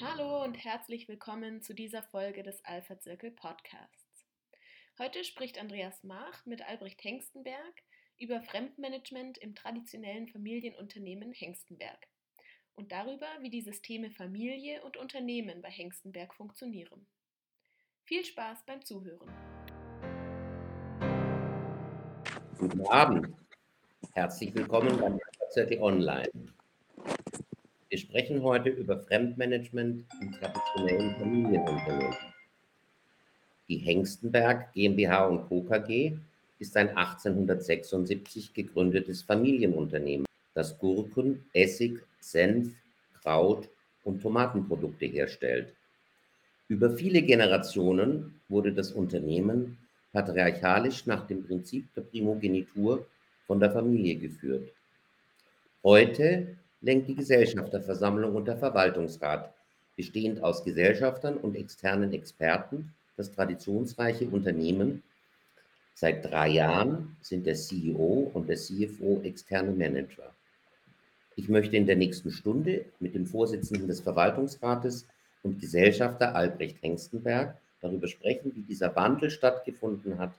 Hallo und herzlich willkommen zu dieser Folge des Alpha Zirkel Podcasts. Heute spricht Andreas Mach mit Albrecht Hengstenberg über Fremdmanagement im traditionellen Familienunternehmen Hengstenberg und darüber, wie die Systeme Familie und Unternehmen bei Hengstenberg funktionieren. Viel Spaß beim Zuhören. Guten Abend. Herzlich willkommen beim Alpha Zirkel Online. Wir sprechen heute über Fremdmanagement im traditionellen Familienunternehmen. Die Hengstenberg GmbH Co. KG ist ein 1876 gegründetes Familienunternehmen, das Gurken, Essig, Senf, Kraut und Tomatenprodukte herstellt. Über viele Generationen wurde das Unternehmen patriarchalisch nach dem Prinzip der Primogenitur von der Familie geführt. Heute lenkt die Gesellschafterversammlung und der Verwaltungsrat, bestehend aus Gesellschaftern und externen Experten, das traditionsreiche Unternehmen. Seit drei Jahren sind der CEO und der CFO externe Manager. Ich möchte in der nächsten Stunde mit dem Vorsitzenden des Verwaltungsrates und Gesellschafter Albrecht Hengstenberg darüber sprechen, wie dieser Wandel stattgefunden hat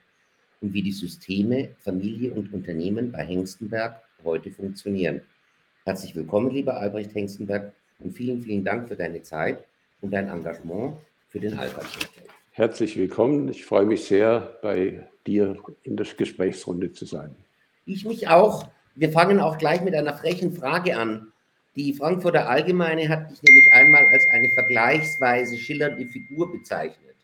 und wie die Systeme Familie und Unternehmen bei Hengstenberg heute funktionieren. Herzlich willkommen, lieber Albrecht Hengstenberg, und vielen, vielen Dank für deine Zeit und dein Engagement für den alpha Herzlich willkommen. Ich freue mich sehr, bei dir in der Gesprächsrunde zu sein. Ich mich auch. Wir fangen auch gleich mit einer frechen Frage an. Die Frankfurter Allgemeine hat dich nämlich einmal als eine vergleichsweise schillernde Figur bezeichnet.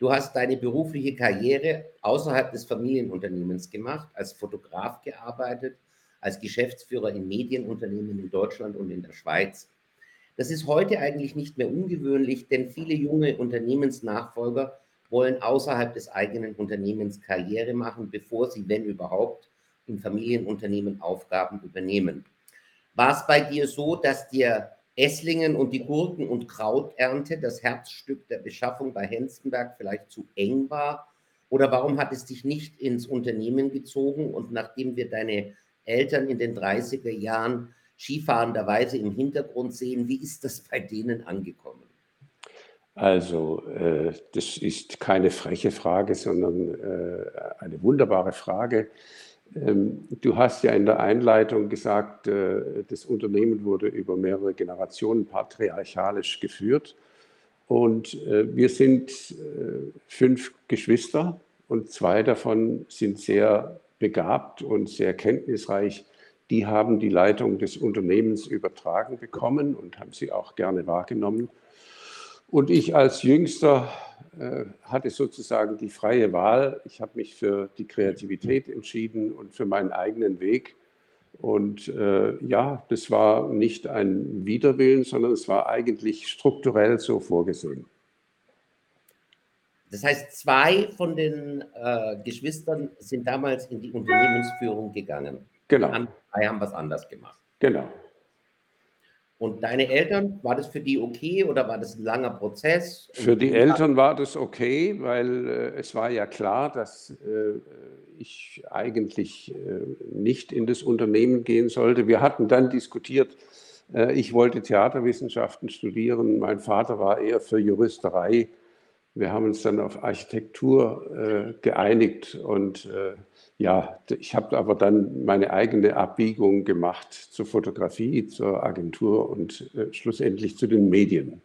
Du hast deine berufliche Karriere außerhalb des Familienunternehmens gemacht, als Fotograf gearbeitet, als Geschäftsführer in Medienunternehmen in Deutschland und in der Schweiz. Das ist heute eigentlich nicht mehr ungewöhnlich, denn viele junge Unternehmensnachfolger wollen außerhalb des eigenen Unternehmens Karriere machen, bevor sie, wenn überhaupt, in Familienunternehmen Aufgaben übernehmen. War es bei dir so, dass dir Esslingen und die Gurken- und Krauternte, das Herzstück der Beschaffung bei Henstenberg, vielleicht zu eng war? Oder warum hat es dich nicht ins Unternehmen gezogen? Und nachdem wir deine Eltern in den 30er Jahren skifahrenderweise im Hintergrund sehen. Wie ist das bei denen angekommen? Also, äh, das ist keine freche Frage, sondern äh, eine wunderbare Frage. Ähm, du hast ja in der Einleitung gesagt, äh, das Unternehmen wurde über mehrere Generationen patriarchalisch geführt. Und äh, wir sind äh, fünf Geschwister und zwei davon sind sehr begabt und sehr kenntnisreich, die haben die Leitung des Unternehmens übertragen bekommen und haben sie auch gerne wahrgenommen. Und ich als Jüngster äh, hatte sozusagen die freie Wahl. Ich habe mich für die Kreativität entschieden und für meinen eigenen Weg. Und äh, ja, das war nicht ein Widerwillen, sondern es war eigentlich strukturell so vorgesehen. Das heißt, zwei von den äh, Geschwistern sind damals in die Unternehmensführung gegangen. Genau. Die drei haben was anders gemacht. Genau. Und deine Eltern, war das für die okay oder war das ein langer Prozess? Für die Eltern war das okay, weil äh, es war ja klar, dass äh, ich eigentlich äh, nicht in das Unternehmen gehen sollte. Wir hatten dann diskutiert, äh, ich wollte Theaterwissenschaften studieren, mein Vater war eher für Juristerei wir haben uns dann auf Architektur äh, geeinigt und äh, ja, ich habe aber dann meine eigene Abbiegung gemacht zur Fotografie, zur Agentur und äh, schlussendlich zu den Medien.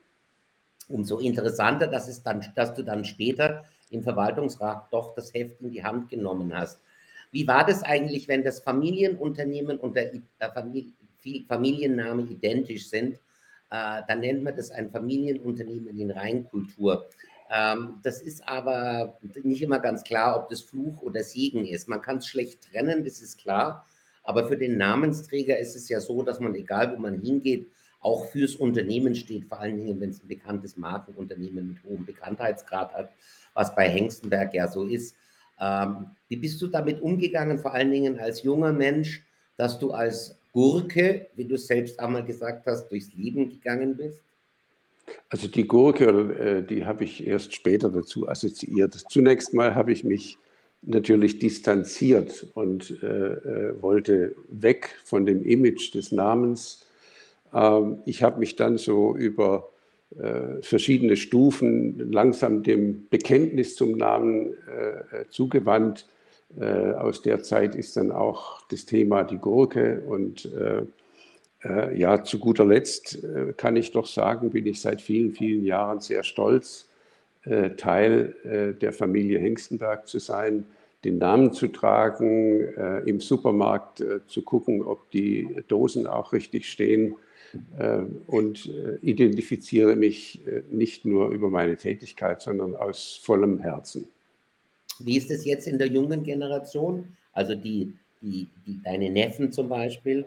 Umso interessanter, dass, es dann, dass du dann später im Verwaltungsrat doch das Heft in die Hand genommen hast. Wie war das eigentlich, wenn das Familienunternehmen und der, Familie, Familienname identisch sind? Äh, dann nennt man das ein Familienunternehmen in Reinkultur. Ähm, das ist aber nicht immer ganz klar, ob das Fluch oder Segen ist. Man kann es schlecht trennen, das ist klar. Aber für den Namensträger ist es ja so, dass man, egal wo man hingeht, auch fürs Unternehmen steht, vor allen Dingen, wenn es ein bekanntes Markenunternehmen mit hohem Bekanntheitsgrad hat, was bei Hengstenberg ja so ist. Ähm, wie bist du damit umgegangen, vor allen Dingen als junger Mensch, dass du als Gurke, wie du selbst einmal gesagt hast, durchs Leben gegangen bist? Also die Gurke, äh, die habe ich erst später dazu assoziiert. Zunächst mal habe ich mich natürlich distanziert und äh, äh, wollte weg von dem Image des Namens. Ähm, ich habe mich dann so über äh, verschiedene Stufen langsam dem Bekenntnis zum Namen äh, zugewandt. Äh, aus der Zeit ist dann auch das Thema die Gurke und ja, zu guter Letzt kann ich doch sagen, bin ich seit vielen, vielen Jahren sehr stolz, Teil der Familie Hengstenberg zu sein, den Namen zu tragen, im Supermarkt zu gucken, ob die Dosen auch richtig stehen und identifiziere mich nicht nur über meine Tätigkeit, sondern aus vollem Herzen. Wie ist es jetzt in der jungen Generation? Also die, die, die deine Neffen zum Beispiel?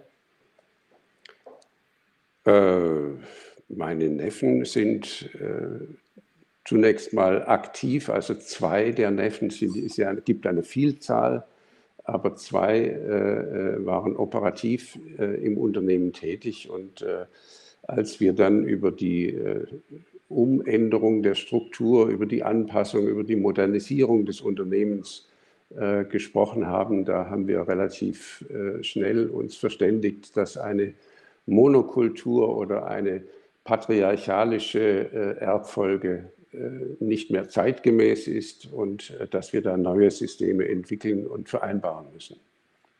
Äh, meine Neffen sind äh, zunächst mal aktiv, also zwei der Neffen sind, es ja, gibt eine Vielzahl, aber zwei äh, äh waren operativ äh, im Unternehmen tätig und äh, als wir dann über die Umänderung der Struktur, über die Anpassung, über die Modernisierung des Unternehmens gesprochen haben. Da haben wir relativ schnell uns verständigt, dass eine Monokultur oder eine patriarchalische äh, Erbfolge äh, nicht mehr zeitgemäß ist und äh, dass wir da neue Systeme entwickeln und vereinbaren müssen.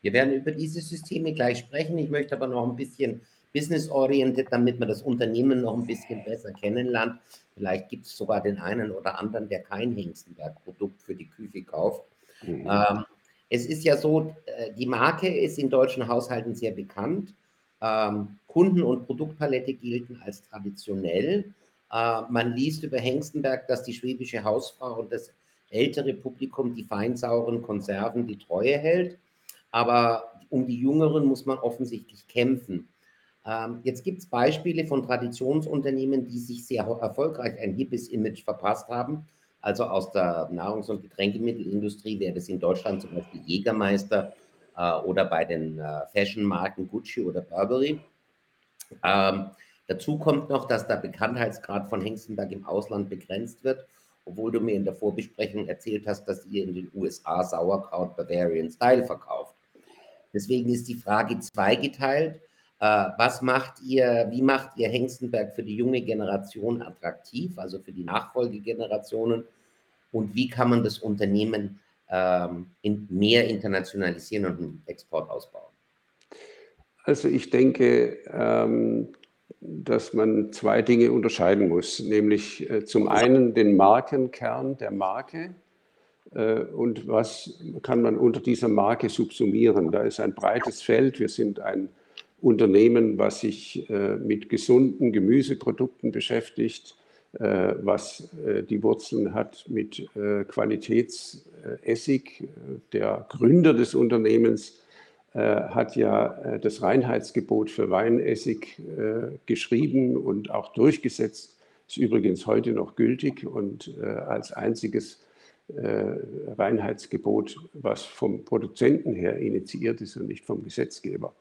Wir werden über diese Systeme gleich sprechen. Ich möchte aber noch ein bisschen business-oriented, damit man das Unternehmen noch ein bisschen besser kennenlernt. Vielleicht gibt es sogar den einen oder anderen, der kein Hengstenberg-Produkt für die Küche kauft. Mhm. Ähm, es ist ja so, die Marke ist in deutschen Haushalten sehr bekannt. Ähm, Kunden- und Produktpalette gelten als traditionell. Äh, man liest über Hengstenberg, dass die schwäbische Hausfrau und das ältere Publikum die feinsauren Konserven die Treue hält. Aber um die Jüngeren muss man offensichtlich kämpfen. Ähm, jetzt gibt es Beispiele von Traditionsunternehmen, die sich sehr erfolgreich ein hippes Image verpasst haben. Also aus der Nahrungs- und Getränkemittelindustrie wäre das in Deutschland zum Beispiel Jägermeister äh, oder bei den äh, Fashion-Marken Gucci oder Burberry. Ähm, dazu kommt noch, dass der Bekanntheitsgrad von Hengstenberg im Ausland begrenzt wird, obwohl du mir in der Vorbesprechung erzählt hast, dass ihr in den USA Sauerkraut Bavarian Style verkauft. Deswegen ist die Frage zweigeteilt. Äh, was macht ihr, wie macht ihr Hengstenberg für die junge Generation attraktiv, also für die Nachfolgegenerationen? Und wie kann man das Unternehmen ähm, in mehr internationalisieren und einen Export ausbauen? Also ich denke, ähm, dass man zwei Dinge unterscheiden muss, nämlich äh, zum einen den Markenkern der Marke äh, und was kann man unter dieser Marke subsumieren. Da ist ein breites Feld. Wir sind ein Unternehmen, was sich äh, mit gesunden Gemüseprodukten beschäftigt, was äh, die Wurzeln hat mit Qualitätsessig. Der Gründer des Unternehmens hat ja das Reinheitsgebot für Weinessig geschrieben und auch durchgesetzt. Ist übrigens heute noch gültig und als einziges Reinheitsgebot, was vom Produzenten her initiiert ist und nicht vom Gesetzgeber.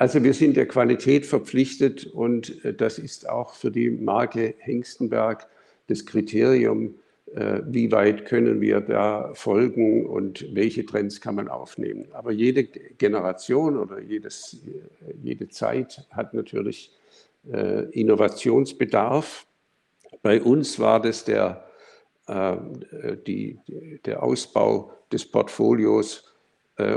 Also wir sind der Qualität verpflichtet und äh, das ist auch für die Marke Hengstenberg das Kriterium, äh, wie weit können wir da folgen und welche Trends kann man aufnehmen. Aber jede Generation oder jedes, jede Zeit hat natürlich äh, Innovationsbedarf. Bei uns war das der, die, der Ausbau des Portfolios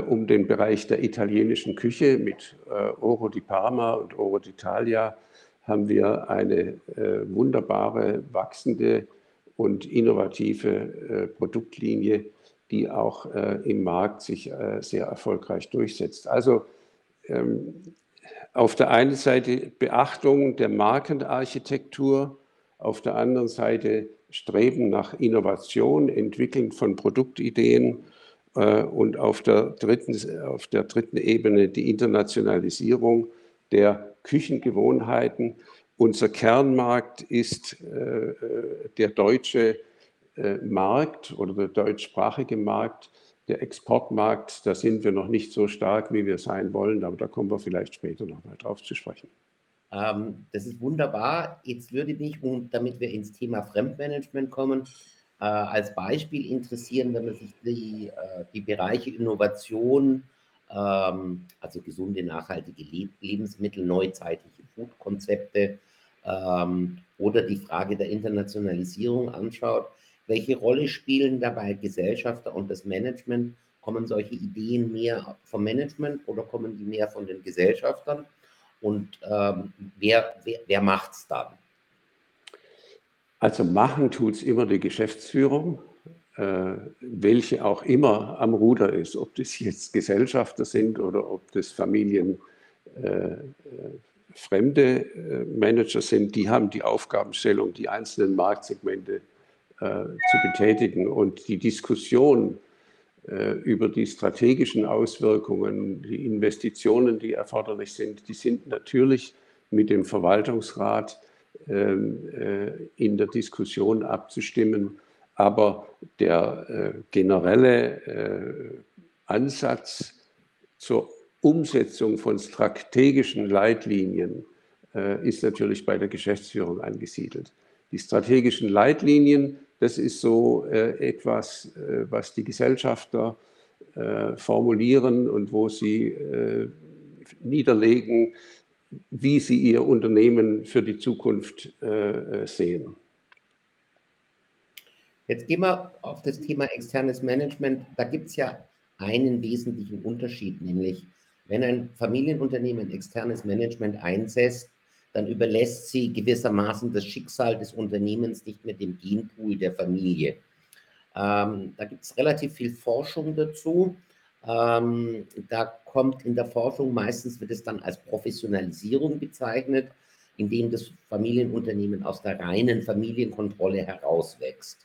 um den Bereich der italienischen Küche mit äh, Oro di Parma und Oro d'Italia haben wir eine äh, wunderbare, wachsende und innovative äh, Produktlinie, die auch äh, im Markt sich äh, sehr erfolgreich durchsetzt. Also ähm, auf der einen Seite Beachtung der Markenarchitektur, auf der anderen Seite Streben nach Innovation, Entwickeln von Produktideen äh, und auf der, dritten, auf der dritten Ebene die Internationalisierung der Küchengewohnheiten. Unser Kernmarkt ist äh, äh, der deutsche Markt oder der deutschsprachige Markt. Der Exportmarkt, da sind wir noch nicht so stark, wie wir sein wollen, aber da kommen wir vielleicht später noch mal drauf zu sprechen. Ähm, das ist wunderbar. Jetzt würde mich, damit wir ins Thema Fremdmanagement kommen, äh, als Beispiel interessieren, wenn man sich die, äh, die Bereiche Innovation, ähm, also gesunde, nachhaltige Le Lebensmittel, neuzeitliche Foodkonzepte, ähm, oder die Frage der Internationalisierung anschaut, welche Rolle spielen dabei Gesellschafter und das Management? Kommen solche Ideen mehr vom Management oder kommen die mehr von den Gesellschaftern? Und ähm, wer, wer, wer macht es dann? Also machen tut es immer die Geschäftsführung, äh, welche auch immer am Ruder ist, ob das jetzt Gesellschafter sind oder ob das Familien äh, äh Manager sind, die haben die Aufgabenstellung, die einzelnen Marktsegmente zu betätigen. Und die Diskussion über die strategischen Auswirkungen, die Investitionen, die erforderlich sind, die sind natürlich mit dem Verwaltungsrat in der Diskussion abzustimmen. Aber der äh, generelle äh, Ansatz zur Umsetzung von strategischen Leitlinien äh, ist natürlich bei der Geschäftsführung angesiedelt. Die strategischen Leitlinien, das ist so äh, etwas, äh, was die Gesellschafter äh, formulieren und wo sie äh, niederlegen, wie sie ihr Unternehmen für die Zukunft äh, sehen. Jetzt gehen wir auf das Thema externes Management. Da gibt es ja einen wesentlichen Unterschied, nämlich wenn ein Familienunternehmen externes Management einsetzt, dann überlässt sie gewissermaßen das Schicksal des Unternehmens nicht mehr dem Genpool der Familie. Ähm, da gibt es relativ viel Forschung dazu. Ähm, da kommt in der Forschung meistens, wird es dann als Professionalisierung bezeichnet, indem das Familienunternehmen aus der reinen Familienkontrolle herauswächst.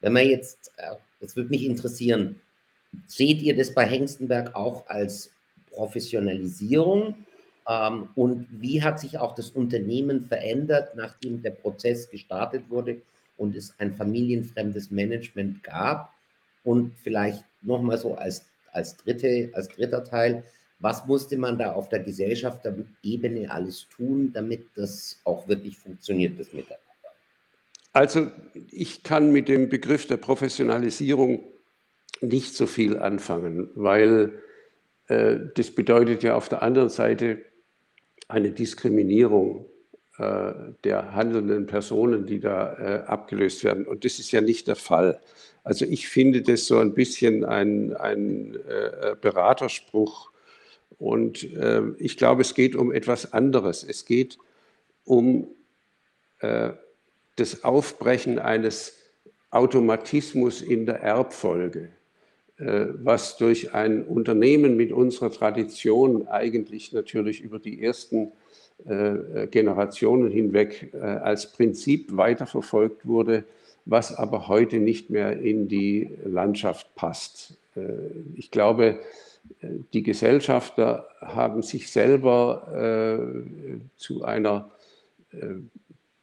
Wenn man jetzt, äh, das würde mich interessieren, seht ihr das bei Hengstenberg auch als Professionalisierung? Ähm, und wie hat sich auch das Unternehmen verändert, nachdem der Prozess gestartet wurde und es ein familienfremdes Management gab? Und vielleicht nochmal so als, als, dritte, als dritter Teil, was musste man da auf der Gesellschaftsebene alles tun, damit das auch wirklich funktioniert, das Miteinander? Also ich kann mit dem Begriff der Professionalisierung nicht so viel anfangen, weil äh, das bedeutet ja auf der anderen Seite eine Diskriminierung der handelnden Personen, die da äh, abgelöst werden. Und das ist ja nicht der Fall. Also ich finde das so ein bisschen ein, ein Beraterspruch. Und ich glaube, es geht um etwas anderes. Es geht um das Aufbrechen eines Automatismus in der Erbfolge. Äh, was durch ein Unternehmen mit unserer Tradition eigentlich natürlich über die ersten äh, Generationen hinweg äh, als Prinzip weiterverfolgt wurde, was aber heute nicht mehr in die Landschaft passt. Ich glaube, die Gesellschafter haben sich selber zu einer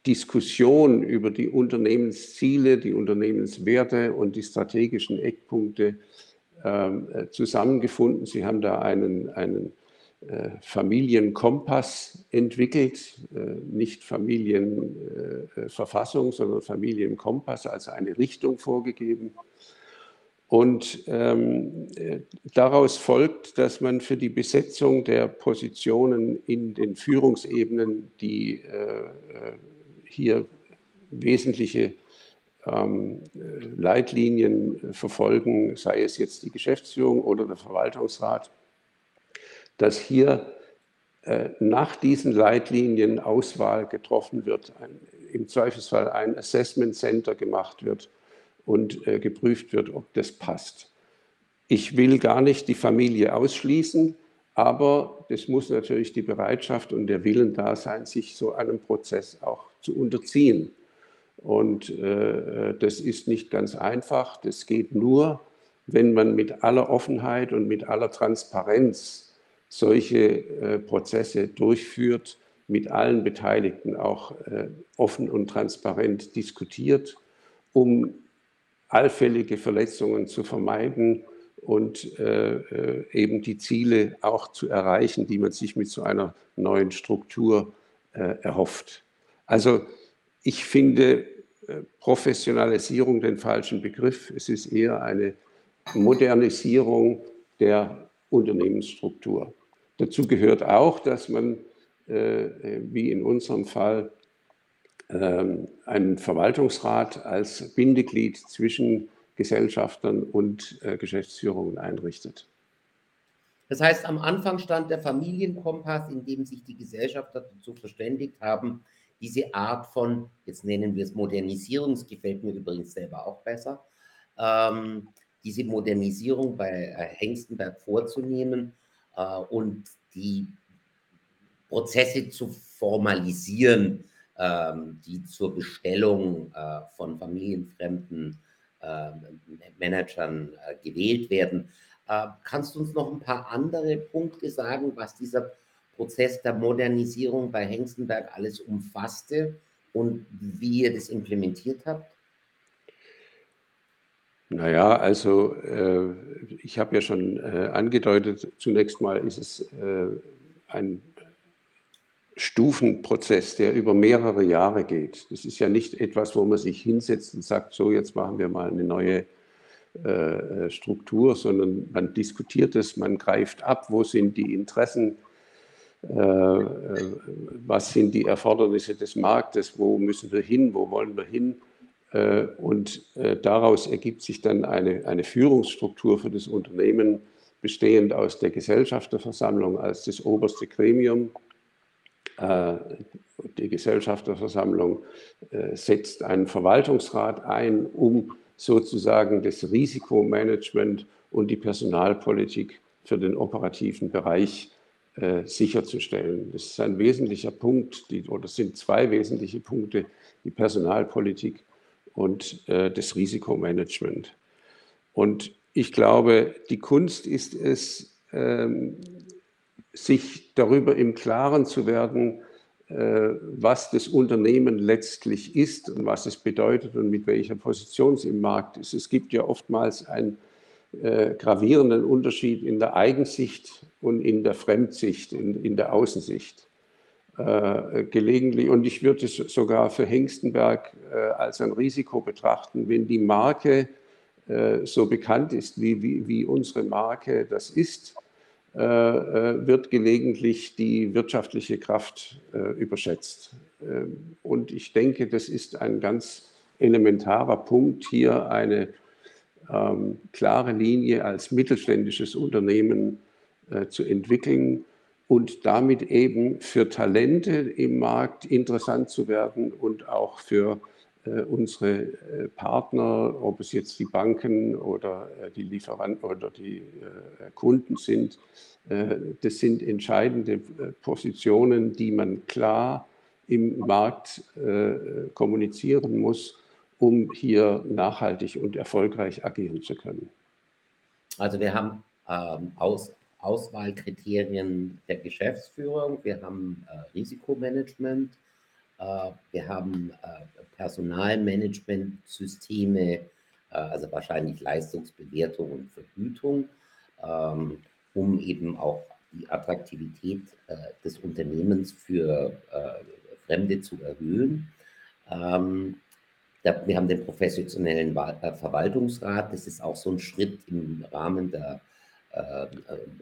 Diskussion über die Unternehmensziele, die Unternehmenswerte und die strategischen Eckpunkte ähm, äh, zusammengefunden. Sie haben da einen, einen äh, Familienkompass entwickelt, äh, nicht Familienverfassung, sondern Familienkompass als eine Richtung vorgegeben. Und ähm, daraus folgt, dass man für die Besetzung der Positionen in den Führungsebenen, die äh, hier wesentliche ähm, Leitlinien verfolgen, sei es jetzt die Geschäftsführung oder der Verwaltungsrat, dass hier äh, nach diesen Leitlinien Auswahl getroffen wird, ein, im Zweifelsfall ein Assessment Center gemacht wird und äh, geprüft wird, ob das passt. Ich will gar nicht die Familie ausschließen, aber es muss natürlich die Bereitschaft und der Willen da sein, sich so einem Prozess auch zu unterziehen. Und äh, das ist nicht ganz einfach. Das geht nur, wenn man mit aller Offenheit und mit aller Transparenz solche äh, Prozesse durchführt, mit allen Beteiligten auch äh, offen und transparent diskutiert, um allfällige Verletzungen zu vermeiden und äh, äh, eben die Ziele auch zu erreichen, die man sich mit so einer neuen Struktur äh, erhofft. Also ich finde Professionalisierung den falschen Begriff. Es ist eher eine Modernisierung der Unternehmensstruktur. Dazu gehört auch, dass man, äh, wie in unserem Fall, ähm, einen Verwaltungsrat als Bindeglied zwischen Gesellschaftern und äh, Geschäftsführungen einrichtet. Das heißt, am Anfang stand der Familienkompass, in dem sich die Gesellschafter dazu verständigt haben, diese Art von, jetzt nennen wir es Modernisierung, das gefällt mir übrigens selber auch besser, ähm, diese Modernisierung bei äh, Hengstenberg vorzunehmen äh, und die Prozesse zu formalisieren, ähm, die zur Bestellung äh, von familienfremden äh, Managern äh, gewählt werden. Äh, kannst du uns noch ein paar andere Punkte sagen, was dieser Prozess der Modernisierung bei Hengstenberg alles umfasste und wie ihr das implementiert habt? Naja, also äh, ich habe ja schon äh, angedeutet, zunächst mal ist es äh, ein Stufenprozess, der über mehrere Jahre geht. Das ist ja nicht etwas, wo man sich hinsetzt und sagt, so jetzt machen wir mal eine neue äh, Struktur, sondern man diskutiert es, man greift ab, wo sind die Interessen, äh, äh, was sind die Erfordernisse des Marktes, wo müssen wir hin, wo wollen wir hin. Äh, und äh, daraus ergibt sich dann eine, eine Führungsstruktur für das Unternehmen, bestehend aus der Gesellschafterversammlung als das oberste Gremium. Äh, die Gesellschafterversammlung setzt einen Verwaltungsrat ein, um sozusagen das Risikomanagement und die Personalpolitik für den operativen Bereich äh, sicherzustellen. Das ist ein wesentlicher Punkt, die, oder sind zwei wesentliche Punkte, die Personalpolitik und äh, das Risikomanagement. Und ich glaube, die Kunst ist es, ähm, sich darüber im Klaren zu werden, äh, was das Unternehmen letztlich ist und was es bedeutet und mit welcher Position es im Markt ist. Es gibt ja oftmals einen äh, gravierenden Unterschied in der Eigensicht und in der Fremdsicht, in, in der Außensicht. Äh, gelegentlich, und ich würde es sogar für Hengstenberg äh, als ein Risiko betrachten, wenn die Marke äh, so bekannt ist, wie, wie, wie unsere Marke das ist, äh, äh, wird gelegentlich die wirtschaftliche Kraft überschätzt. Ähm, und ich denke, das ist ein ganz elementarer Punkt, hier eine ähm, klare Linie als mittelständisches Unternehmen zu entwickeln und damit eben für Talente im Markt interessant zu werden und auch für äh, unsere äh, Partner, ob es jetzt die Banken oder äh, die Lieferanten oder die Kunden sind, das sind entscheidende Positionen, die man klar im Markt kommunizieren muss, um hier nachhaltig und erfolgreich agieren zu können. Also wir haben ähm, Aus, Auswahlkriterien der Geschäftsführung, wir haben äh, Risikomanagement, äh, wir haben äh, Personalmanagementsysteme, äh, also wahrscheinlich Leistungsbewertung und Vergütung, ähm, um eben auch die Attraktivität des Unternehmens für Fremde zu erhöhen. Ähm, wir haben den professionellen Verwaltungsrat. Das ist auch so ein Schritt im Rahmen der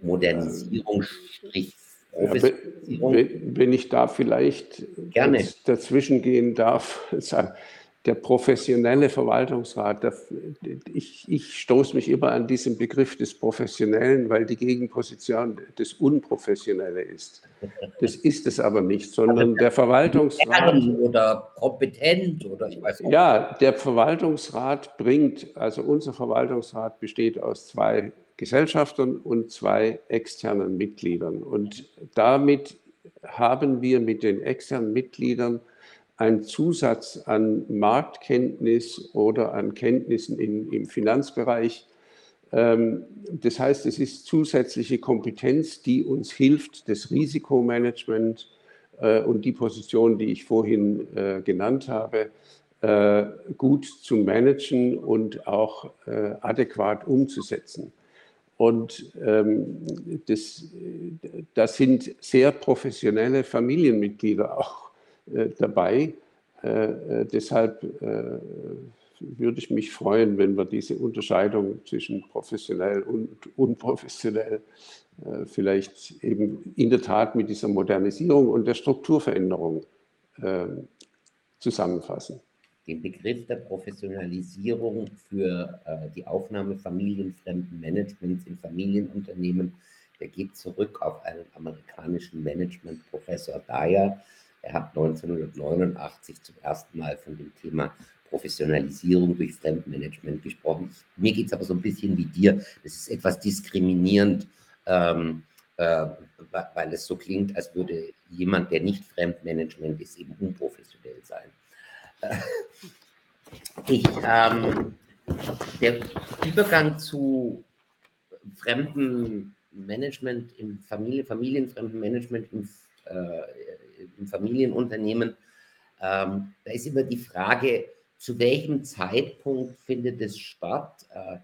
Modernisierung, Strich wenn ich da vielleicht Gerne. dazwischen gehen darf, der professionelle Verwaltungsrat, der, ich, ich stoße mich immer an diesen Begriff des Professionellen, weil die Gegenposition das Unprofessionelle ist. Das ist es aber nicht, sondern der Verwaltungsrat. Oder kompetent oder ich weiß nicht. Ja, der Verwaltungsrat bringt, also unser Verwaltungsrat besteht aus zwei Gesellschaftern und zwei externen Mitgliedern. Und damit haben wir mit den externen Mitgliedern einen Zusatz an Marktkenntnis oder an Kenntnissen in, im Finanzbereich. Ähm, das heißt, es ist zusätzliche Kompetenz, die uns hilft, das Risikomanagement äh, und die Position, die ich vorhin äh, genannt habe, äh, gut zu managen und auch adäquat umzusetzen. Und ähm, das, das sind sehr professionelle Familienmitglieder auch äh, dabei. Äh, äh, deshalb äh, würde ich mich freuen, wenn wir diese Unterscheidung zwischen professionell und unprofessionell äh, vielleicht eben in der Tat mit dieser Modernisierung und der Strukturveränderung ähm, zusammenfassen? Den Begriff der Professionalisierung für äh, die Aufnahme familienfremden Managements in Familienunternehmen, der geht zurück auf einen amerikanischen Managementprofessor Dyer. Er hat 1989 zum ersten Mal von dem Thema Professionalisierung durch Fremdmanagement gesprochen. Mir geht es aber so ein bisschen wie dir. Das ist etwas diskriminierend, ähm, äh, weil es so klingt, als würde jemand, der nicht Fremdmanagement ist, eben unprofessionell sein. Äh, ich, ähm, der Übergang zu fremden Management im Familie, familienfremden Management im, äh, im Familienunternehmen, ähm, da ist immer die Frage, zu welchem Zeitpunkt findet es statt? Äh,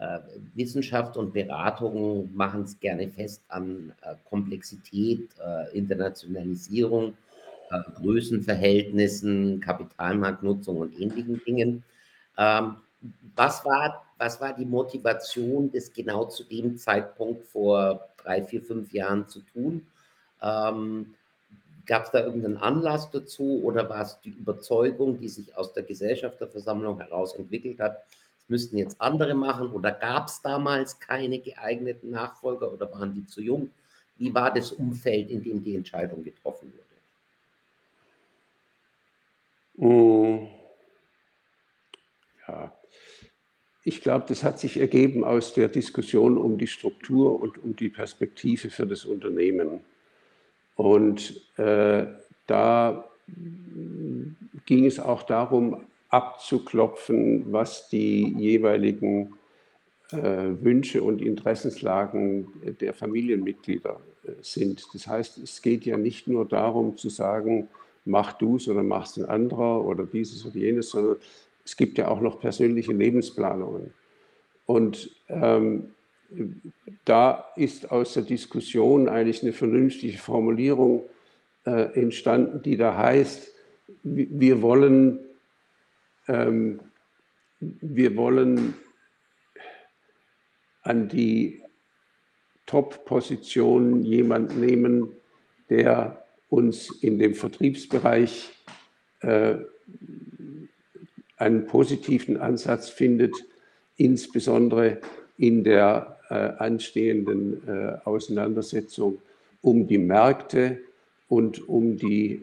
äh, Wissenschaft und Beratung machen es gerne fest an äh, Komplexität, äh, Internationalisierung, Größenverhältnissen, Kapitalmarktnutzung und ähnlichen Dingen. Ähm, was, war, was war die Motivation, das genau zu dem Zeitpunkt vor drei, vier, fünf Jahren zu tun? Ähm, Gab es da irgendeinen Anlass dazu oder war es die Überzeugung, die sich aus der Gesellschafterversammlung heraus entwickelt hat, müssten jetzt andere machen oder gab es damals keine geeigneten Nachfolger oder waren die zu jung? Wie war das Umfeld, in dem die Entscheidung getroffen wurde? Mm. Ja, ich glaube, das hat sich ergeben aus der Diskussion um die Struktur und um die Perspektive für das Unternehmen. Und äh, da ging es auch darum, abzuklopfen, was die jeweiligen äh, Wünsche und Interessenslagen der Familienmitglieder äh, sind. Das heißt, es geht ja nicht nur darum zu sagen, mach du es oder machst ein anderer oder dieses oder jenes, sondern es gibt ja auch noch persönliche Lebensplanungen. Und ähm, da ist aus der Diskussion eigentlich eine vernünftige Formulierung äh, entstanden, die da heißt, wir wollen, ähm, wir wollen an die Top-Position jemand nehmen, der uns in dem Vertriebsbereich äh, einen positiven Ansatz findet, insbesondere in der äh, anstehenden äh, Auseinandersetzung um die Märkte und um die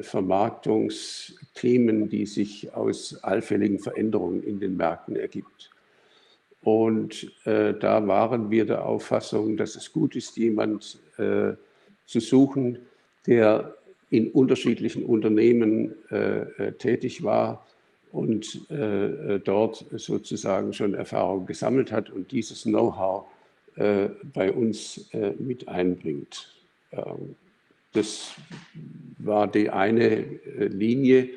Vermarktungsthemen, die sich aus allfälligen Veränderungen in den Märkten ergibt. Und da waren wir der Auffassung, dass es gut ist, jemand zu suchen, der in unterschiedlichen Unternehmen tätig war, und äh, äh, dort sozusagen schon Erfahrung gesammelt hat und dieses Know-how äh, bei uns äh, mit einbringt. Ähm, das war die eine äh, Linie.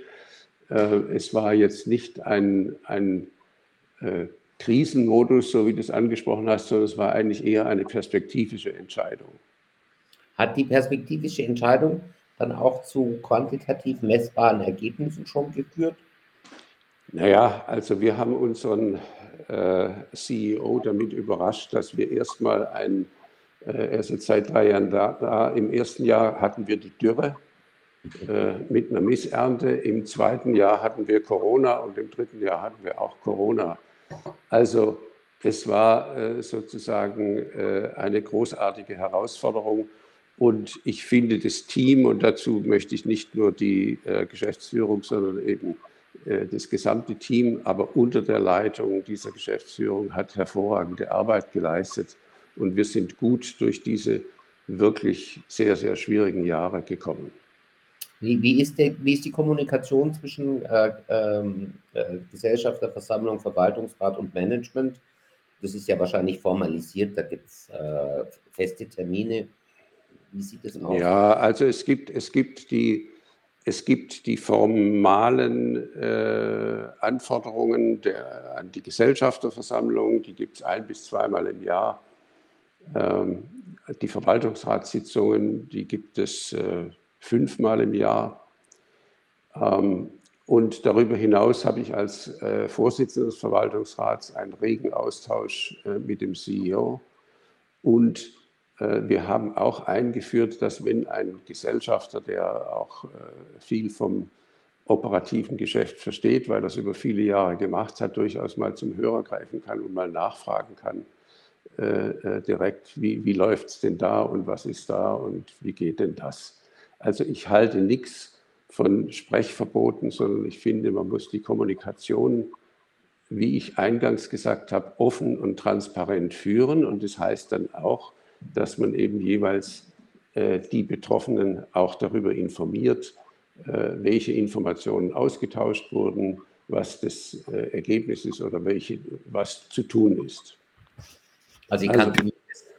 Äh, es war jetzt nicht ein, ein Krisenmodus, so wie du es angesprochen hast, sondern es war eigentlich eher eine perspektivische Entscheidung. Hat die perspektivische Entscheidung dann auch zu quantitativ messbaren Ergebnissen schon geführt? Naja, also wir haben unseren äh, CEO damit überrascht, dass wir erstmal ein, äh, er ist jetzt seit drei Jahren da, da, im ersten Jahr hatten wir die Dürre äh, mit einer Missernte, im zweiten Jahr hatten wir Corona und im dritten Jahr hatten wir auch Corona. Also es war äh, sozusagen äh, eine großartige Herausforderung. Und ich finde das Team, und dazu möchte ich nicht nur die äh, Geschäftsführung, sondern eben äh, das gesamte Team, aber unter der Leitung dieser Geschäftsführung hat hervorragende Arbeit geleistet und wir sind gut durch diese wirklich sehr, sehr schwierigen Jahre gekommen. Wie, wie, ist, der, wie ist die Kommunikation zwischen äh, ähm, äh, Gesellschafterversammlung, Verwaltungsrat und Management? Das ist ja wahrscheinlich formalisiert, da gibt es äh, feste Termine. Wie sieht das aus? Ja, also es gibt, es gibt die es gibt die formalen äh, Anforderungen der, an die Gesellschafterversammlung, die gibt es ein bis zweimal im Jahr. Ähm, die Verwaltungsratssitzungen, die gibt es äh, fünfmal im Jahr. Ähm, und darüber hinaus habe ich als äh, Vorsitzender des Verwaltungsrats einen regen Austausch äh, mit dem CEO und wir haben auch eingeführt, dass wenn ein Gesellschafter, der auch äh, viel vom operativen Geschäft versteht, weil es über viele Jahre gemacht hat, durchaus mal zum Hörer greifen kann und mal nachfragen kann äh, äh direkt, wie, wie läuft es denn da und was ist da und wie geht denn das. Also ich halte nichts von Sprechverboten, sondern ich finde, man muss die Kommunikation, wie ich eingangs gesagt habe, offen und transparent führen. Und das heißt dann auch, dass man eben jeweils äh, die Betroffenen auch darüber informiert, äh, welche Informationen ausgetauscht wurden, was das äh, Ergebnis ist oder welche, was zu tun ist. Also ich kann also,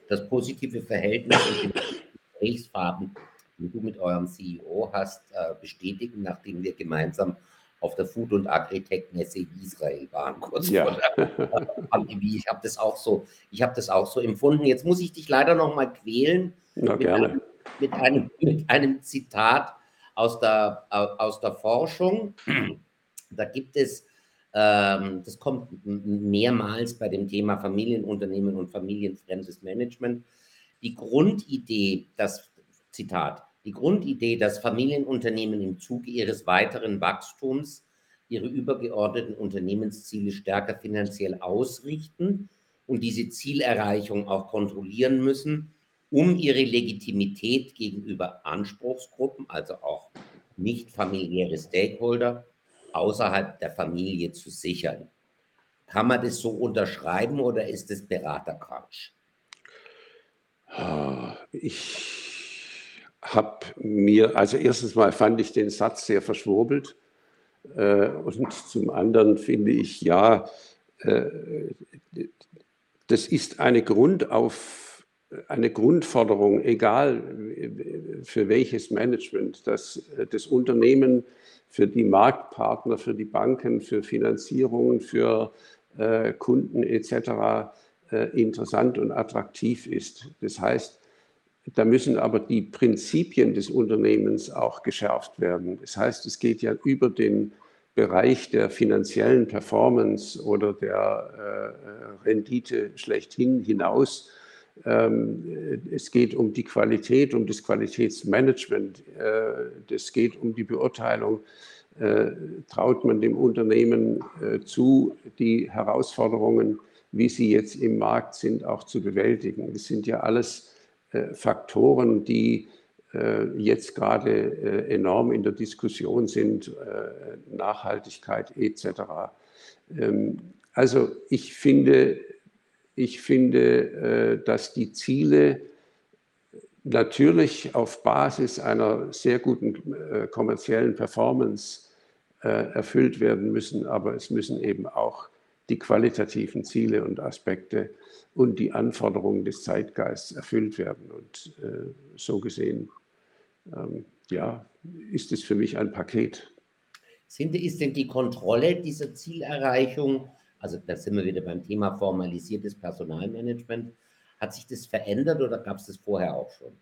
das positive Verhältnis und die Gesprächsfaden, die du mit eurem CEO hast, bestätigen, nachdem wir gemeinsam auf der Food- und Agritech-Messe Israel waren, kurz ja. vor der Pandemie. Ich habe das auch so, ich habe das auch so empfunden. Jetzt muss ich dich leider noch mal quälen. Na, mit, einem, mit, einem, mit einem Zitat aus der, aus der Forschung. Da gibt es, ähm, das kommt mehrmals bei dem Thema Familienunternehmen und familienfremdes Management, die Grundidee, das Zitat, die Grundidee, dass Familienunternehmen im Zuge ihres weiteren Wachstums ihre übergeordneten Unternehmensziele stärker finanziell ausrichten und diese Zielerreichung auch kontrollieren müssen, um ihre Legitimität gegenüber Anspruchsgruppen, also auch nicht familiäre Stakeholder, außerhalb der Familie zu sichern. Kann man das so unterschreiben oder ist es Beraterquatsch? Ich habe mir, also erstens mal fand ich den Satz sehr verschwurbelt äh, und zum anderen finde ich, ja, äh, das ist eine Grundauf eine Grundforderung, egal für welches Management, dass das Unternehmen für die Marktpartner, für die Banken, für Finanzierungen, für äh, Kunden etc. Äh, interessant und attraktiv ist. Das heißt, da müssen aber die Prinzipien des Unternehmens auch geschärft werden. Das heißt, es geht ja über den Bereich der finanziellen Performance oder der äh, Rendite schlechthin hinaus ähm, es geht um die Qualität, um das Qualitätsmanagement. Äh, es geht um die Beurteilung. Äh, traut man dem Unternehmen äh, zu, die Herausforderungen, wie sie jetzt im Markt sind, auch zu bewältigen? Das sind ja alles Faktoren, die jetzt gerade enorm in der Diskussion sind, Nachhaltigkeit etc. Ähm, also ich finde, ich finde, äh, dass die Ziele natürlich auf Basis einer sehr guten äh, kommerziellen Performance äh, erfüllt werden müssen, aber es müssen eben auch die qualitativen Ziele und Aspekte und die Anforderungen des Zeitgeists erfüllt werden. Und so gesehen, ähm, ja, ist es für mich ein Paket. Sind, ist denn die Kontrolle dieser Zielerreichung also da sind wir wieder beim Thema formalisiertes Personalmanagement. Hat sich das verändert oder gab es das vorher auch schon?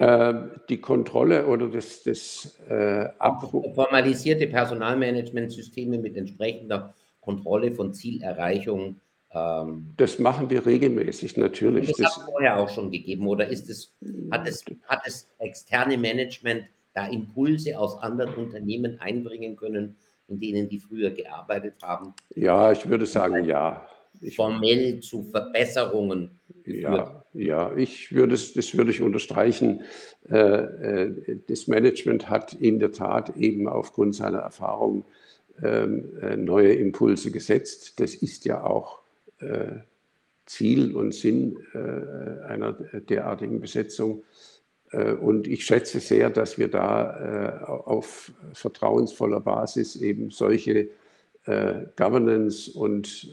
Ähm, die Kontrolle oder das, das äh, Abruf. Formalisierte Personalmanagementsysteme mit entsprechender Kontrolle von Zielerreichung. Ähm, das machen wir regelmäßig natürlich. das, das hat es vorher auch schon gegeben oder ist es, hat, es, hat es externe Management da Impulse aus anderen Unternehmen einbringen können, in denen die früher gearbeitet haben. Ja, ich würde sagen, ja. Formell zu Verbesserungen geführt. Ja, ja, ich würde es, das würde ich unterstreichen. Äh, äh, das Management hat in der Tat eben aufgrund seiner Erfahrung ähm, äh, neue Impulse gesetzt. Das ist ja auch Ziel und Sinn einer derartigen Besetzung. Und ich schätze sehr, dass wir da auf vertrauensvoller Basis eben solche Governance- und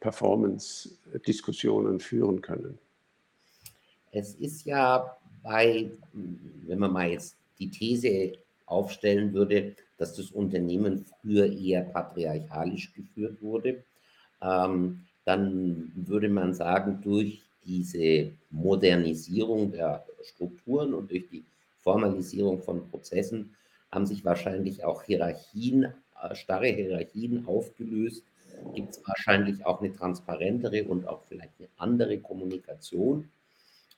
Performance-Diskussionen führen können. Es ist ja bei, wenn man mal jetzt die These aufstellen würde, dass das Unternehmen früher eher patriarchalisch geführt wurde, ähm, dann würde man sagen, durch diese Modernisierung der Strukturen und durch die Formalisierung von Prozessen haben sich wahrscheinlich auch Hierarchien, äh, starre Hierarchien aufgelöst. Gibt es wahrscheinlich auch eine transparentere und auch vielleicht eine andere Kommunikation.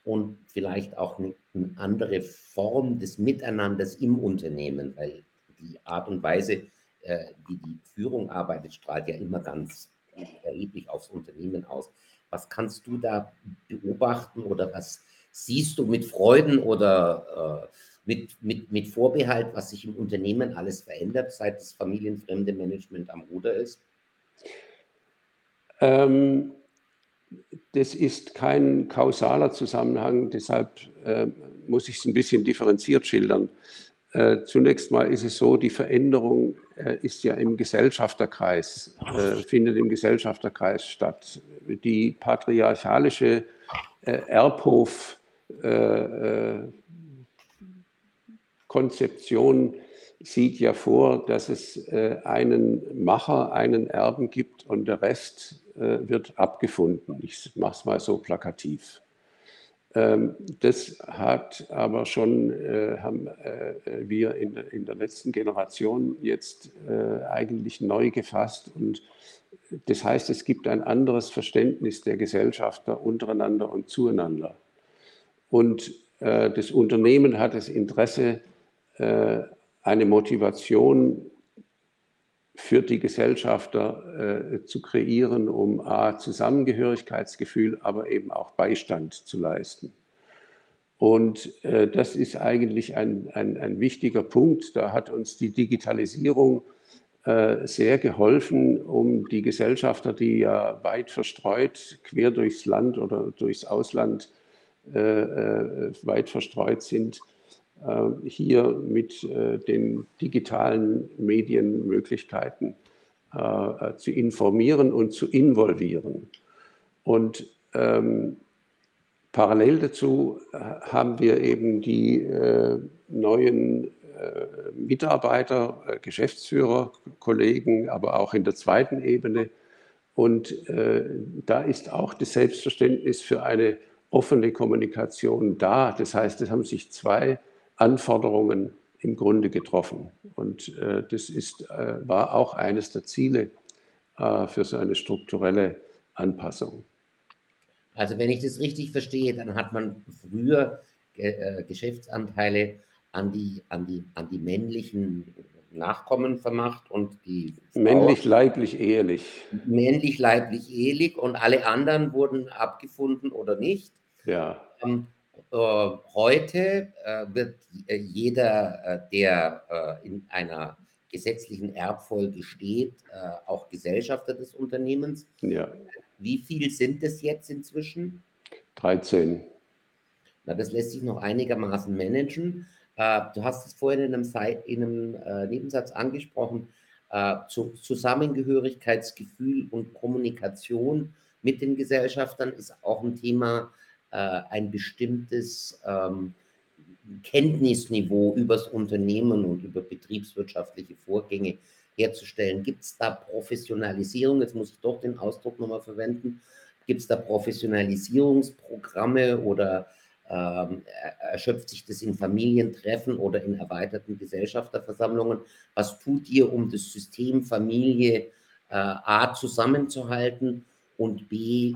und vielleicht auch eine, eine andere Form des Miteinanders im Unternehmen, weil die Art und Weise, äh, wie die Führung arbeitet, strahlt ja immer ganz erheblich aufs Unternehmen aus. Was kannst du da beobachten oder was siehst du mit Freuden oder äh, mit, mit, mit Vorbehalt, was sich im Unternehmen alles verändert, seit das familienfremde Management am Ruder ist? Ähm, das ist kein kausaler Zusammenhang, deshalb äh, muss ich es ein bisschen differenziert schildern. Äh, zunächst mal ist es so, die Veränderung äh, ist ja im Gesellschafterkreis, äh, findet im Gesellschafterkreis statt. Die patriarchalische äh, Erbhof äh, Konzeption sieht ja vor, dass es äh, einen Macher, einen Erben gibt und der Rest äh, wird abgefunden. Ich mache es mal so plakativ. Ähm, das hat aber schon, äh, haben wir in, der letzten Generation jetzt eigentlich neu gefasst und das heißt, es gibt ein anderes Verständnis der Gesellschafter untereinander und zueinander. Und das Unternehmen hat das Interesse, eine Motivation für die Gesellschafter äh, zu kreieren, um A, Zusammengehörigkeitsgefühl, aber eben auch Beistand zu leisten. Und äh, das ist eigentlich ein, ein, ein, wichtiger Punkt. Da hat uns die Digitalisierung äh, sehr geholfen, um die Gesellschafter, die ja weit verstreut, quer durchs Land oder durchs Ausland äh, äh, weit verstreut sind, äh, hier mit äh, den digitalen Medienmöglichkeiten äh, zu informieren und zu involvieren. Und ähm, parallel dazu haben wir eben die äh, neuen äh, Mitarbeiter, äh, Geschäftsführer, Kollegen, aber auch in der zweiten Ebene. Und da ist auch das Selbstverständnis für eine offene Kommunikation da. Das heißt, es haben sich zwei Anforderungen im Grunde getroffen. Und äh, das ist, äh, war auch eines der Ziele äh, für so eine strukturelle Anpassung. Also wenn ich das richtig verstehe, dann hat man früher äh, Geschäftsanteile an die, an, die, an die männlichen Nachkommen vermacht und die männlich, leiblich, ehelich. Männlich, leiblich, ehelich und alle anderen wurden abgefunden oder nicht. Ja. Ähm, äh, heute äh, wird äh, jeder, der in einer gesetzlichen Erbfolge steht, auch Gesellschafter des Unternehmens. Ja. Wie viel sind es jetzt inzwischen? 13. Na, das lässt sich noch einigermaßen managen. Du hast es vorhin in einem, in einem Nebensatz angesprochen. Zusammengehörigkeitsgefühl und Kommunikation mit den Gesellschaftern ist auch ein Thema, äh, ein bestimmtes ähm, Kenntnisniveau über das Unternehmen und über betriebswirtschaftliche Vorgänge herzustellen. Gibt es da Professionalisierung? Jetzt muss ich doch den Ausdruck nochmal verwenden. Gibt es da Professionalisierungsprogramme oder ähm, erschöpft sich das in Familientreffen oder in erweiterten Gesellschafterversammlungen? Was tut ihr, um das System Familie äh, A zusammenzuhalten und B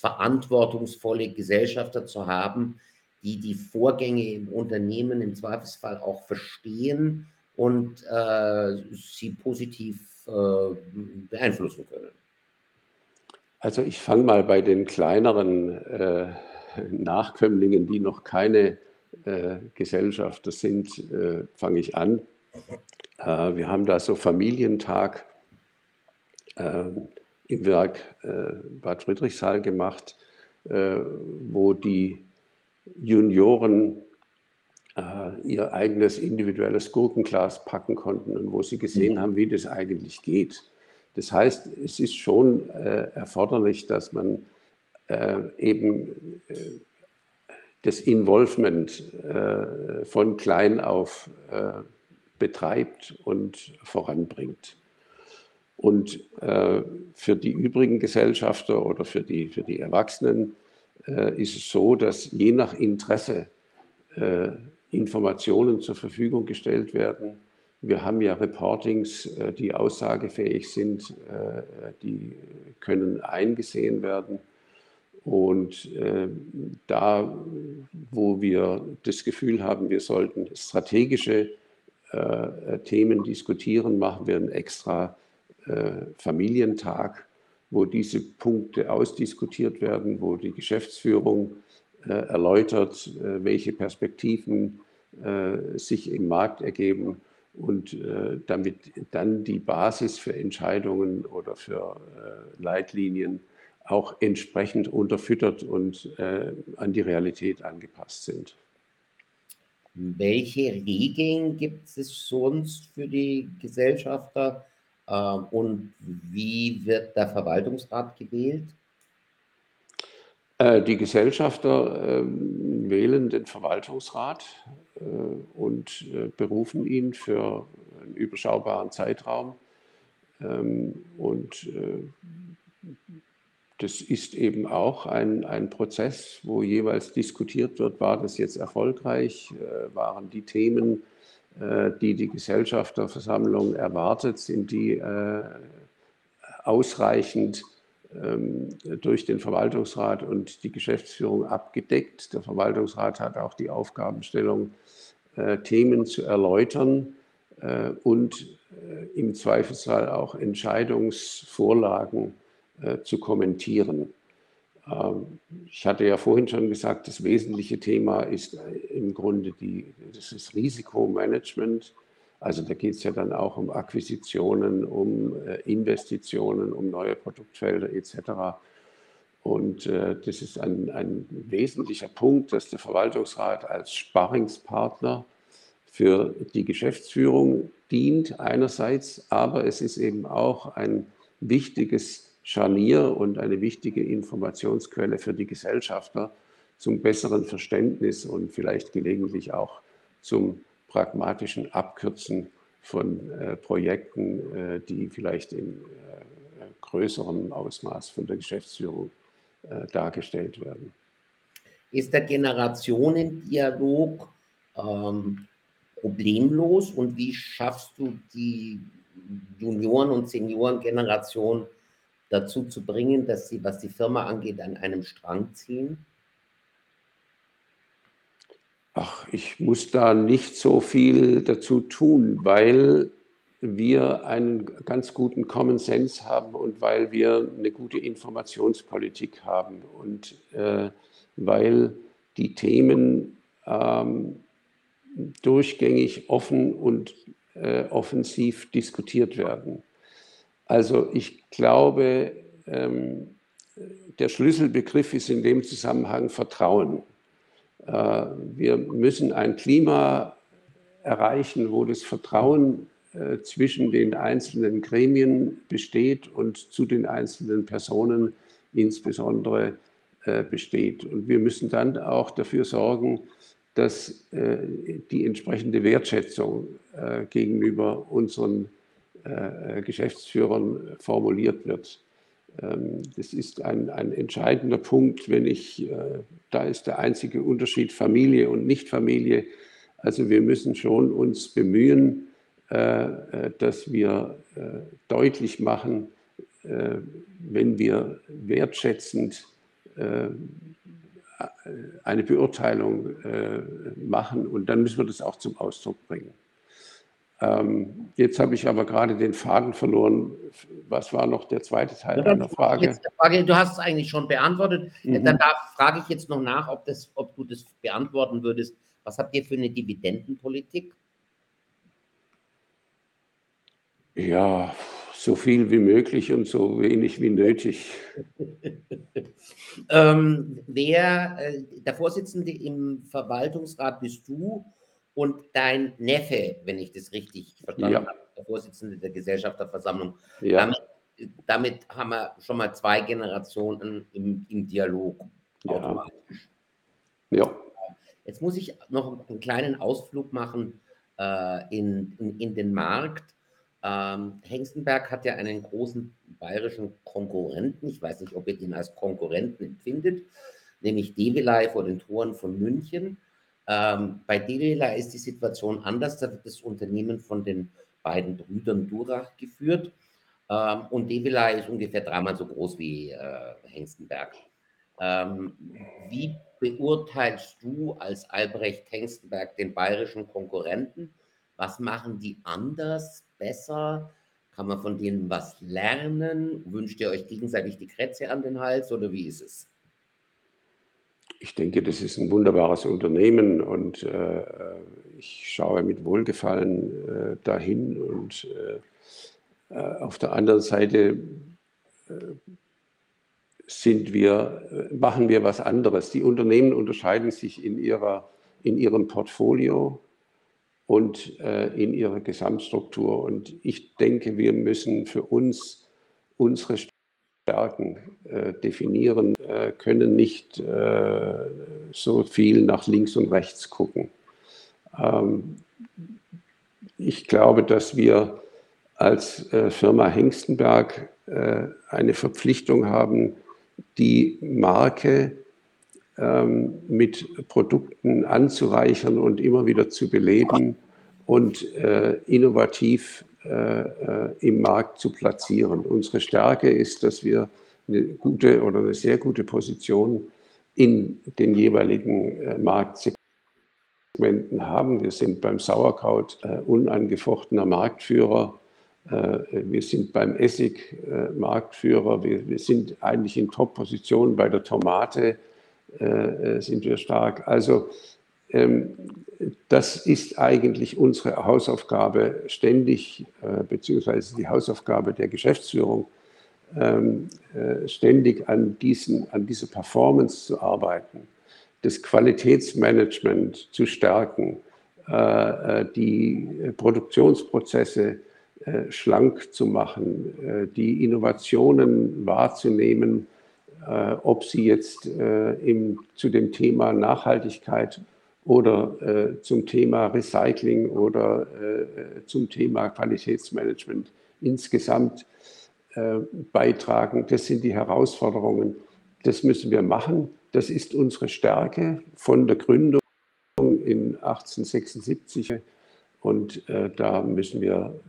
verantwortungsvolle Gesellschafter zu haben, die die Vorgänge im Unternehmen im Zweifelsfall auch verstehen und äh, sie positiv äh, beeinflussen können. Also ich fange mal bei den kleineren äh, Nachkömmlingen, die noch keine äh, Gesellschafter sind, äh, fange ich an. Äh, wir haben da so Familientag. Im Werk äh, Bad Friedrichshall gemacht, äh, wo die Junioren äh, ihr eigenes individuelles Gurkenglas packen konnten und wo sie gesehen mhm. haben, wie das eigentlich geht. Das heißt, es ist schon äh, erforderlich, dass man äh, eben äh, das Involvement von klein auf betreibt und voranbringt. Und äh, für die übrigen Gesellschafter oder für die, für die Erwachsenen äh, ist es so, dass je nach Interesse äh, Informationen zur Verfügung gestellt werden. Wir haben ja Reportings, äh, die aussagefähig sind, äh, die können eingesehen werden. Und äh, da, wo wir das Gefühl haben, wir sollten strategische Themen diskutieren, machen wir einen extra Familientag, wo diese Punkte ausdiskutiert werden, wo die Geschäftsführung äh, erläutert, äh, welche Perspektiven äh, sich im Markt ergeben und äh, damit dann die Basis für Entscheidungen oder für Leitlinien auch entsprechend unterfüttert und äh, an die Realität angepasst sind. Welche Regeln gibt es sonst für die Gesellschafter äh, und wie wird der Verwaltungsrat gewählt? Äh, die Gesellschafter ähm, wählen den Verwaltungsrat äh, und äh, berufen ihn für einen überschaubaren Zeitraum. Ähm, und das ist eben auch ein, ein Prozess, wo jeweils diskutiert wird, war das jetzt erfolgreich, waren die Themen, die die Gesellschafterversammlung erwartet, sind die äh, ausreichend ähm, durch den Verwaltungsrat und die Geschäftsführung abgedeckt. Der Verwaltungsrat hat auch die Aufgabenstellung, äh, Themen zu erläutern äh, und äh, im Zweifelsfall auch Entscheidungsvorlagen äh, zu kommentieren. Ähm, ich hatte ja vorhin schon gesagt, das wesentliche Thema ist äh, im Grunde die, das ist Risikomanagement. Also da geht es ja dann auch um Akquisitionen, um äh, Investitionen, um neue Produktfelder etc. Und äh, das ist ein, ein wesentlicher Punkt, dass der Verwaltungsrat als Sparringspartner für die Geschäftsführung dient einerseits, aber es ist eben auch ein wichtiges Scharnier und eine wichtige Informationsquelle für die Gesellschafter zum besseren Verständnis und vielleicht gelegentlich auch zum pragmatischen Abkürzen von äh, Projekten, äh, die vielleicht in äh, größerem Ausmaß von der Geschäftsführung äh, dargestellt werden. Ist der Generationendialog ähm, problemlos und wie schaffst du die Junioren- und Seniorengeneration dazu zu bringen, dass sie, was die Firma angeht, an einem Strang ziehen? Ach, ich muss da nicht so viel dazu tun, weil wir einen ganz guten Common Sense haben und weil wir eine gute Informationspolitik haben und äh, weil die Themen ähm, durchgängig offen und äh, offensiv diskutiert werden. Also ich glaube, ähm, der Schlüsselbegriff ist in dem Zusammenhang Vertrauen. Äh, wir müssen ein Klima erreichen, wo das Vertrauen äh, zwischen den einzelnen Gremien besteht und zu den einzelnen Personen insbesondere äh, besteht. Und wir müssen dann auch dafür sorgen, dass die entsprechende Wertschätzung gegenüber unseren äh, Geschäftsführern formuliert wird. Ähm, das ist ein, ein entscheidender Punkt, wenn ich, äh, da ist der einzige Unterschied Familie und Nichtfamilie. Also wir müssen schon uns bemühen, äh, dass wir deutlich machen, wenn wir wertschätzend eine Beurteilung machen und dann müssen wir das auch zum Ausdruck bringen. Ähm, jetzt habe ich aber gerade den Faden verloren. Was war noch der zweite Teil ja, deiner Frage? Frage? Du hast es eigentlich schon beantwortet. Mhm. Dann darf, frage ich jetzt noch nach, ob, das, ob du das beantworten würdest. Was habt ihr für eine Dividendenpolitik? Ja, so viel wie möglich und so wenig wie nötig. ähm, wer, äh, der Vorsitzende im Verwaltungsrat bist du und dein Neffe, wenn ich das richtig verstanden ja. habe, der Vorsitzende der Gesellschafterversammlung. Ja. Damit, damit, haben wir schon mal zwei Generationen im, im Dialog ja. Ja. Jetzt muss ich noch einen kleinen Ausflug machen äh, in, in, in, den Markt. Ähm, Hengstenberg hat ja einen großen bayerischen Konkurrenten. Ich weiß nicht, ob ihr den als Konkurrenten empfindet, nämlich Develei vor den Toren von München. Ähm, bei Devela ist die Situation anders. Da wird das Unternehmen von den beiden Brüdern Durach geführt. Ähm, und Devela ist ungefähr dreimal so groß wie äh, Hengstenberg. Ähm, wie beurteilst du als Albrecht Hengstenberg den bayerischen Konkurrenten? Was machen die anders, besser? Kann man von denen was lernen? Wünscht ihr euch gegenseitig die Krätze an den Hals oder wie ist es? Ich denke, das ist ein wunderbares Unternehmen und äh, ich schaue mit Wohlgefallen äh, dahin. Und äh, äh auf der anderen Seite äh, sind wir, äh, machen wir was anderes. Die Unternehmen unterscheiden sich in, ihrer, in ihrem Portfolio und in ihrer Gesamtstruktur. Und ich denke, wir müssen für uns unsere Stärken äh, definieren, äh, können nicht äh, so viel nach links und rechts gucken. Ähm, ich glaube, dass wir als äh, Firma Hengstenberg äh, eine Verpflichtung haben, die Marke ähm, mit Produkten anzureichern und immer wieder zu beleben und innovativ im Markt zu platzieren. Unsere Stärke ist, dass wir eine gute oder eine sehr gute Position in den jeweiligen äh, Marktsegmenten haben. Wir sind beim Sauerkraut unangefochtener Marktführer. Wir sind beim Essig Marktführer. Wir, wir sind eigentlich in Top-Position. Bei der Tomate sind wir stark. Also das ist eigentlich unsere Hausaufgabe ständig, äh, beziehungsweise die Hausaufgabe der Geschäftsführung, ähm, äh, ständig an, diesen, an dieser Performance zu arbeiten, das Qualitätsmanagement zu stärken, äh, die Produktionsprozesse schlank zu machen, die Innovationen wahrzunehmen, ob sie jetzt zu dem Thema Nachhaltigkeit oder äh, zum Thema Recycling oder äh, zum Thema Qualitätsmanagement insgesamt äh, beitragen. Das sind die Herausforderungen. Das müssen wir machen. Das ist unsere Stärke von der Gründung in 1876. Und äh, da müssen wir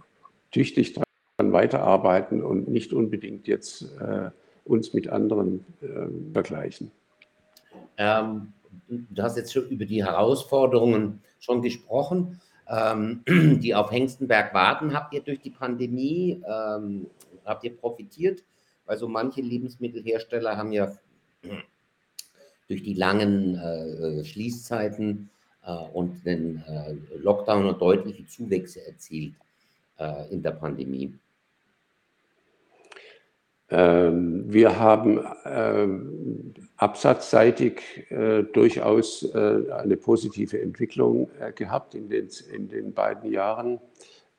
tüchtig dran weiterarbeiten und nicht unbedingt jetzt äh, uns mit anderen äh, vergleichen. Ähm du hast jetzt schon über die Herausforderungen schon gesprochen, ähm, die auf Hengstenberg warten. Habt ihr durch die Pandemie, ähm, habt ihr profitiert? Weil so manche Lebensmittelhersteller haben ja durch die langen äh, Schließzeiten äh, und den äh, Lockdown deutliche Zuwächse erzielt äh, in der Pandemie. Ähm, wir haben ähm, absatzseitig äh, durchaus äh, eine positive Entwicklung äh, gehabt in den, in den beiden Jahren.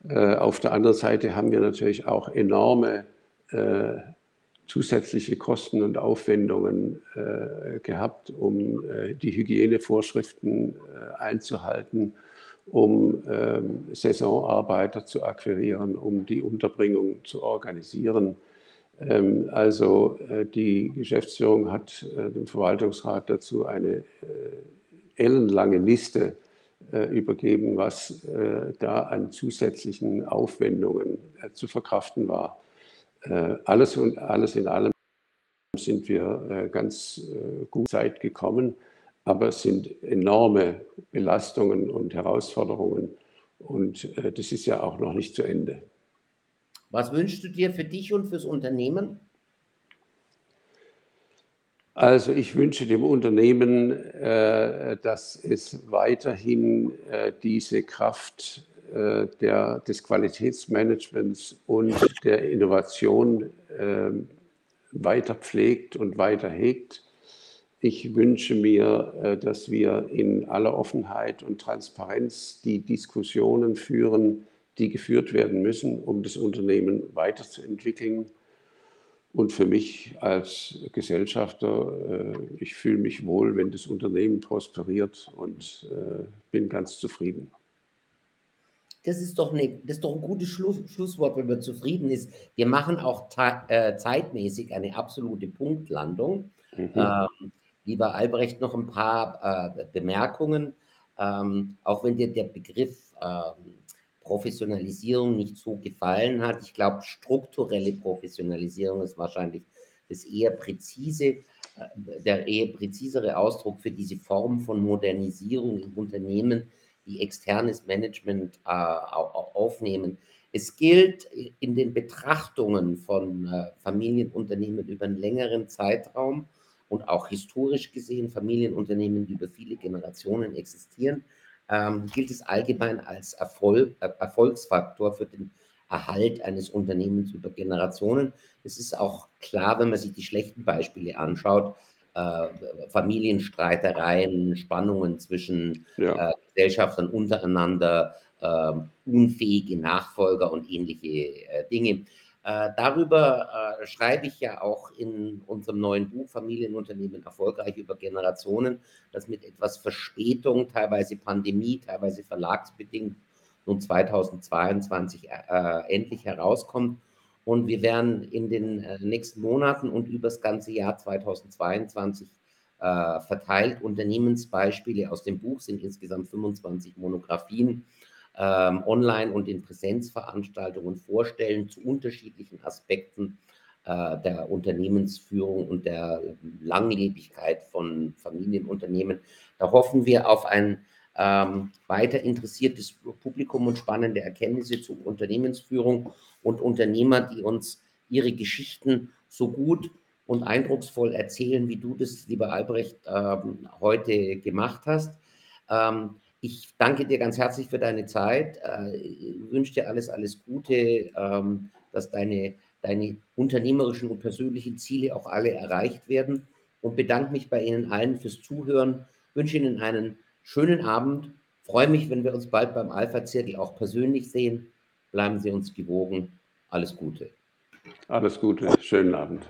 Auf der anderen Seite haben wir natürlich auch enorme zusätzliche Kosten und Aufwendungen gehabt, um die Hygienevorschriften einzuhalten, um ähm, Saisonarbeiter zu akquirieren, um die Unterbringung zu organisieren also äh, die Geschäftsführung hat äh, dem Verwaltungsrat dazu eine äh, ellenlange Liste übergeben, was da an zusätzlichen Aufwendungen zu verkraften war. Alles und alles in allem sind wir ganz gut Zeit gekommen, aber es sind enorme Belastungen und Herausforderungen und das ist ja auch noch nicht zu Ende. Was wünschst du dir für dich und fürs Unternehmen? Also ich wünsche dem Unternehmen, äh, dass es weiterhin äh, diese Kraft äh, der, des Qualitätsmanagements und der Innovation weiter pflegt und weiter hegt. Ich wünsche mir, dass wir in aller Offenheit und Transparenz die Diskussionen führen, die geführt werden müssen, um das Unternehmen weiterzuentwickeln. Und für mich als Gesellschafter, äh, ich fühle mich wohl, wenn das Unternehmen prosperiert und äh, bin ganz zufrieden. Das ist doch, eine, das ist doch ein gutes Schluss, Schlusswort, wenn man zufrieden ist. Wir machen auch äh, zeitmäßig eine absolute Punktlandung. Mhm. Ähm, lieber Albrecht, noch ein paar äh, Bemerkungen. Ähm, auch wenn dir der Begriff ähm, Professionalisierung nicht so gefallen hat. Ich glaube, strukturelle Professionalisierung ist wahrscheinlich das eher präzise. der eher präzisere Ausdruck für diese Form von Modernisierung in Unternehmen, die externes Management äh, aufnehmen. Es gilt in den Betrachtungen von äh, Familienunternehmen über einen längeren Zeitraum und auch historisch gesehen Familienunternehmen, die über viele Generationen existieren, ähm, gilt es allgemein als Erfolg, äh, Erfolgsfaktor für den Erhalt eines Unternehmens über Generationen. Es ist auch klar, wenn man sich die schlechten Beispiele anschaut, äh, Familienstreitereien, Spannungen zwischen ja. äh, Gesellschaftern untereinander, äh, unfähige Nachfolger und ähnliche äh, Dinge. Äh, darüber äh, schreibe ich ja auch in unserem neuen Buch Familienunternehmen erfolgreich über Generationen, das mit etwas Verspätung, teilweise Pandemie, teilweise verlagsbedingt, nun 2022 endlich herauskommt. Und wir werden in den nächsten Monaten und über das ganze Jahr 2022 äh, verteilt Unternehmensbeispiele aus dem Buch, sind insgesamt 25 Monographien, ähm, online und in Präsenzveranstaltungen vorstellen zu unterschiedlichen Aspekten äh, der Unternehmensführung und der Langlebigkeit von Familienunternehmen. Da hoffen wir auf ein ähm, weiter interessiertes Publikum und spannende Erkenntnisse zu Unternehmensführung und Unternehmer, die uns ihre Geschichten so gut und eindrucksvoll erzählen, wie du das, lieber Albrecht, ähm, heute gemacht hast. Ähm, ich danke dir ganz herzlich für deine Zeit, äh, wünsche dir alles, alles Gute, ähm, dass deine, deine unternehmerischen und persönlichen Ziele auch alle erreicht werden und bedanke mich bei Ihnen allen fürs Zuhören, wünsche Ihnen einen schönen Abend, freue mich, wenn wir uns bald beim Alpha-Zirkel auch persönlich sehen. Bleiben Sie uns gewogen. Alles Gute. Alles Gute, schönen Abend.